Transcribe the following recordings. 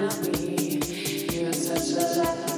with me. You're such a lover.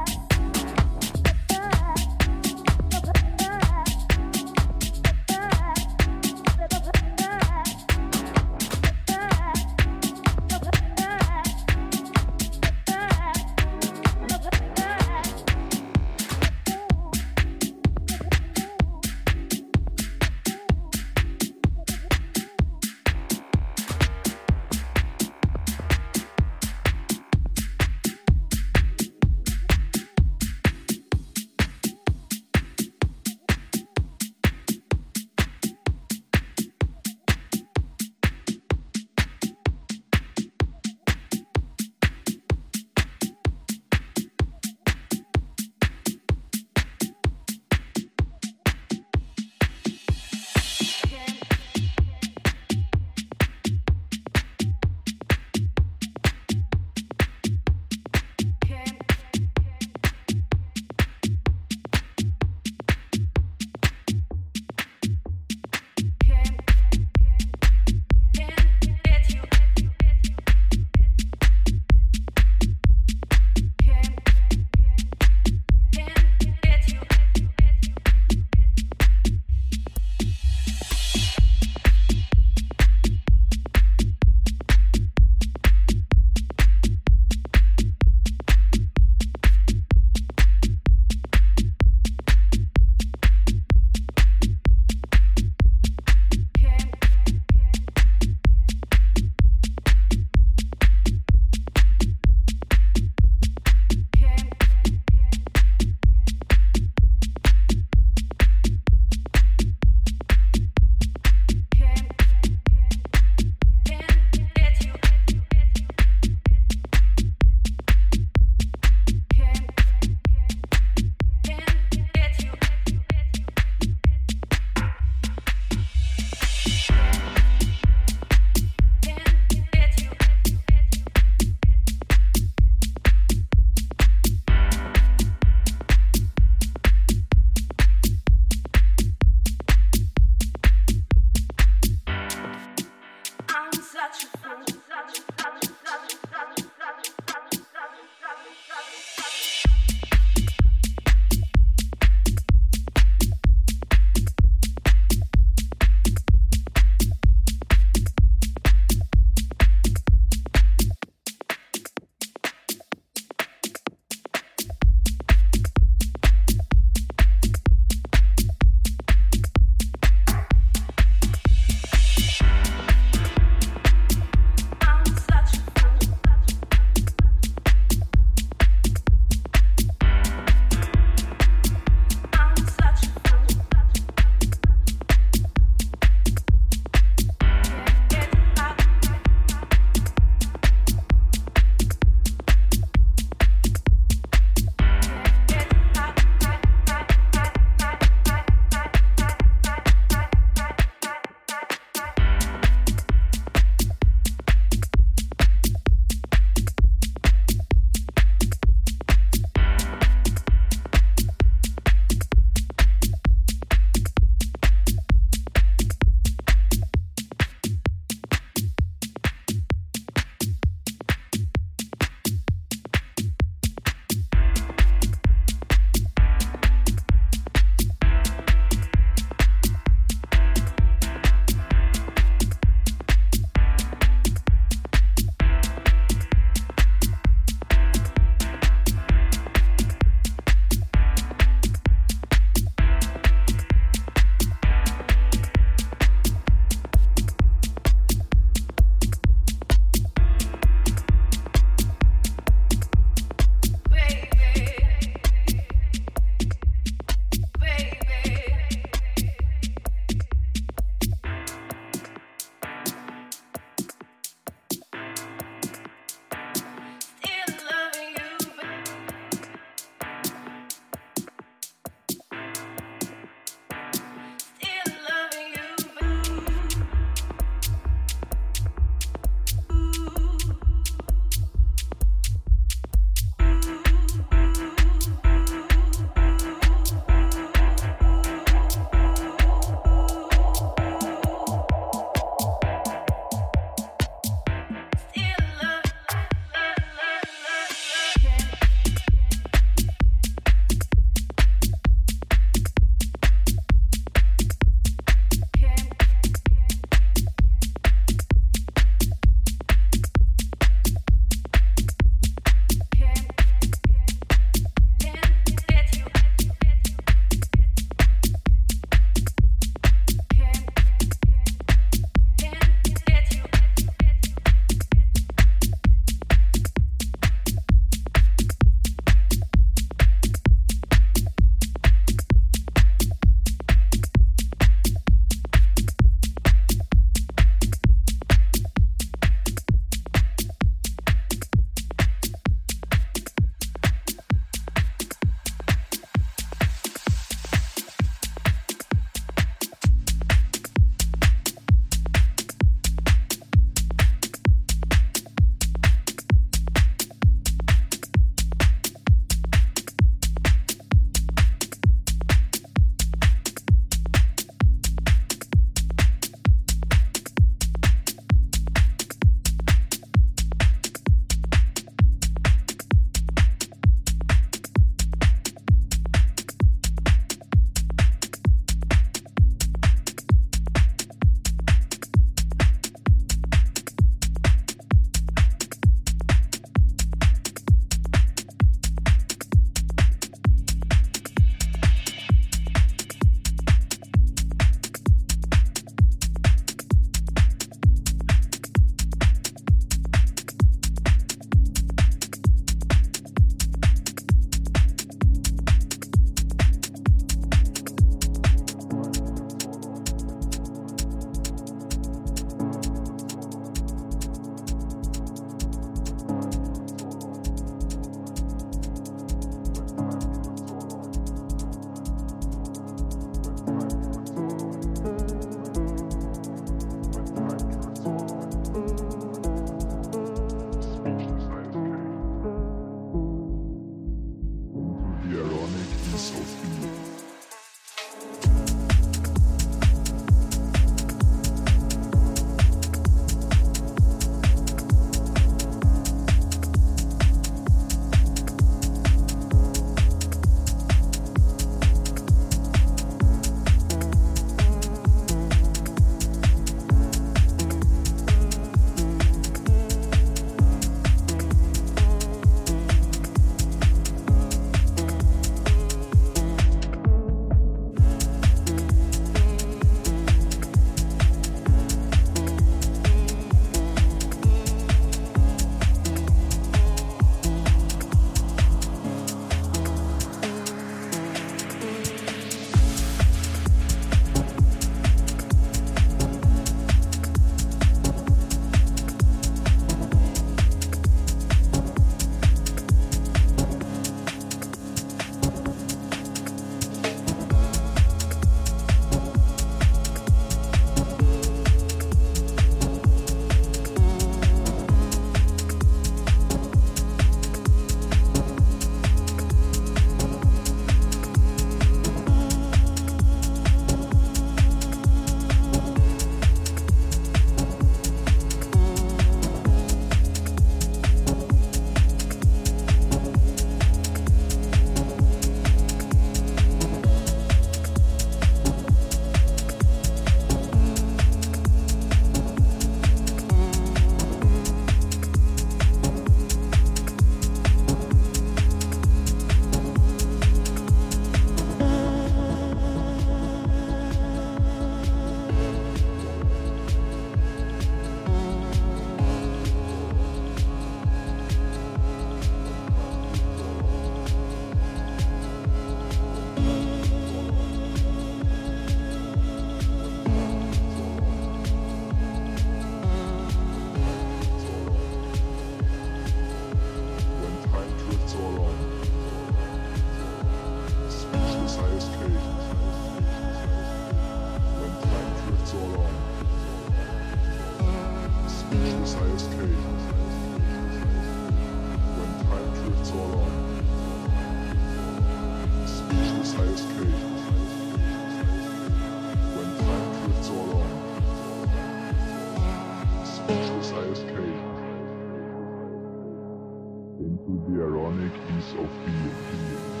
into the ironic ease of being.